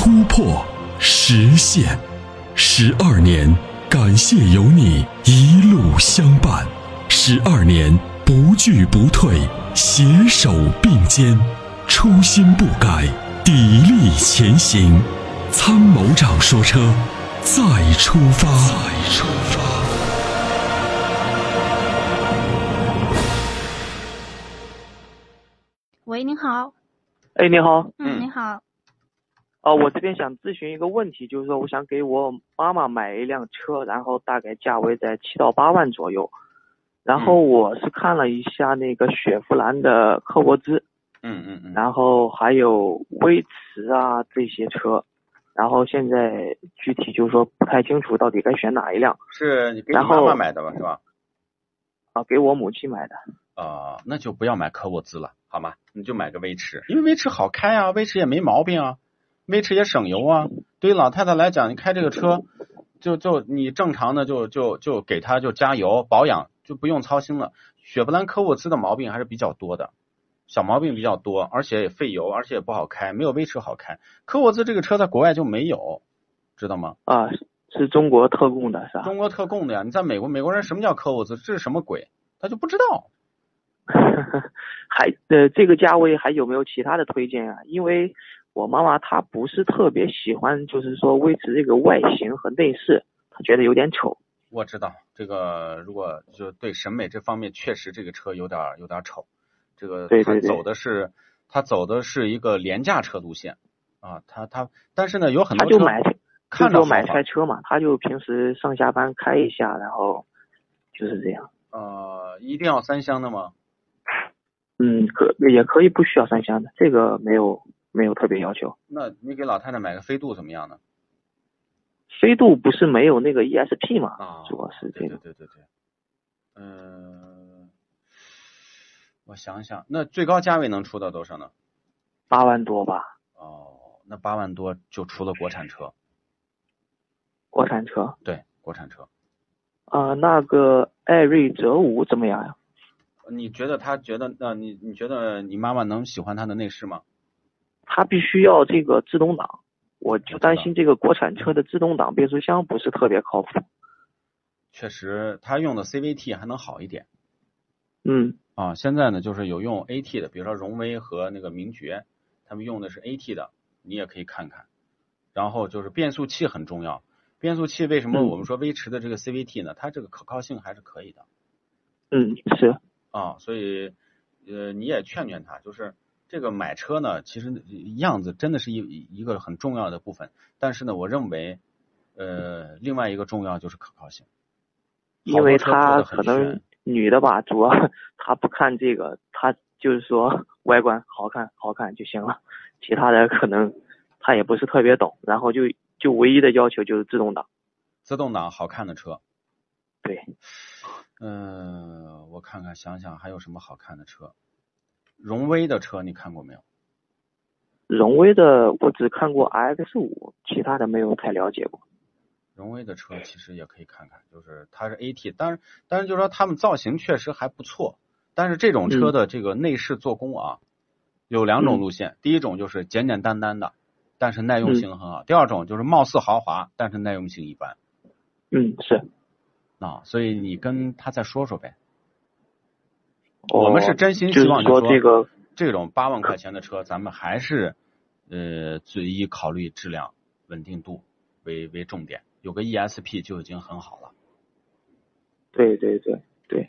突破、实现。十二年，感谢有你一路相伴。十二年，不惧不退，携手并肩，初心不改，砥砺前行。参谋长说：“车，再出发。”再出发。喂，您好。哎，你好。嗯，你好。哦，我这边想咨询一个问题，就是说，我想给我妈妈买一辆车，然后大概价位在七到八万左右。然后我是看了一下那个雪佛兰的科沃兹，嗯嗯嗯，然后还有威驰啊这些车，然后现在具体就是说不太清楚到底该选哪一辆。是你给你妈妈买的吧，是吧？啊，给我母亲买的。啊、那就不要买科沃兹了，好吗？你就买个威驰，因为威驰好开啊，威驰也没毛病啊，威驰也省油啊。对于老太太来讲，你开这个车，就就你正常的就就就给她就加油保养，就不用操心了。雪佛兰科沃兹的毛病还是比较多的，小毛病比较多，而且也费油，而且也不好开，没有威驰好开。科沃兹这个车在国外就没有，知道吗？啊，是中国特供的是吧？中国特供的呀，你在美国，美国人什么叫科沃兹？这是什么鬼？他就不知道。还呃，这个价位还有没有其他的推荐啊？因为我妈妈她不是特别喜欢，就是说维持这个外形和内饰，她觉得有点丑。我知道这个，如果就对审美这方面，确实这个车有点有点丑。这个它对对对走的是它走的是一个廉价车路线啊，它它但是呢有很多车她就买，看着就买台车嘛，他就平时上下班开一下，然后就是这样。呃，一定要三厢的吗？嗯，可也可以不需要三厢的，这个没有没有特别要求。那你给老太太买个飞度怎么样呢？飞度不是没有那个 ESP 嘛？啊，主要是这个对对对对，嗯、我想想，那最高价位能出到多少呢？八万多吧，哦，那八万多就出了国产车，国产车。对，国产车。啊、那个艾瑞泽五怎么样呀？你觉得他觉得那、你你觉得你妈妈能喜欢它的内饰吗？它必须要这个自动挡，我就担心这个国产车的自动挡变速箱不是特别靠谱。确实，他用的 CVT 还能好一点嗯啊。现在呢，就是有用 AT 的，比如说荣威和那个名爵，他们用的是 AT 的，你也可以看看。然后就是变速器很重要，变速器为什么嗯我们说威驰的这个 CVT 呢？它这个可靠性还是可以的嗯，是啊，所以呃你也劝劝他，就是这个买车呢，其实样子真的是一一个很重要的部分，但是呢，我认为呃另外一个重要就是可靠性。因为好多车做她得很可能女的吧，主要她不看这个，她就是说外观好看好看就行了，其他的可能她也不是特别懂，然后就就唯一的要求就是自动挡。自动挡好看的车，对，嗯、我看看想想还有什么好看的车。荣威的车你看过没有？荣威的我只看过 RX 五，其他的没有太了解过。荣威的车其实也可以看看，就是它是 AT，但是但是就是说他们造型确实还不错，但是这种车的这个内饰做工啊，有两种路线，第一种就是简简单单的，但是耐用性很好；第二种就是貌似豪华，但是耐用性一般嗯，是。啊。所以你跟他再说说呗。我们是真心希望就说这个这种八万块钱的车，咱们还是呃最以考虑质量稳定度为为重点，有个 ESP 就已经很好了。对对对对，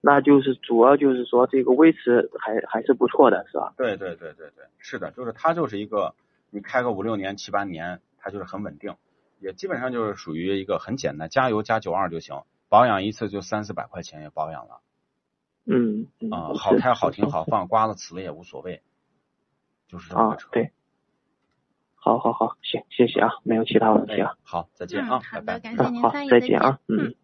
那就是主要就是说这个威驰还还是不错的，是吧？对对对对对，是的，就是它就是一个你开个五六年、七八年，它就是很稳定，也基本上就是属于一个很简单，加油加九二就行，保养一次就三四百块钱也保养了嗯嗯啊、是好开好停好放，刮了呲了也无所谓，就是这么啊个车。，对。好好好，行，谢谢啊，没有其他问题啊。好，再见嗯，啊，好的，拜拜。感谢您好参与，再见啊，嗯。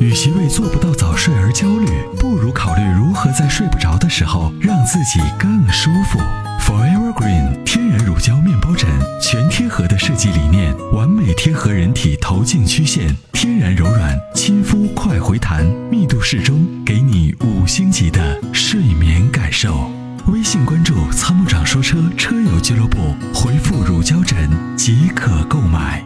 与其为做不到早睡而焦虑，不如考虑如何在睡不着的时候让自己更舒服。Forever Green 天然乳胶面包枕，全贴合的设计理念，完美贴合人体头颈曲线，天然柔软，始终，给你五星级的睡眠感受。微信关注“参谋长说车”车友俱乐部，回复“乳胶枕”即可购买。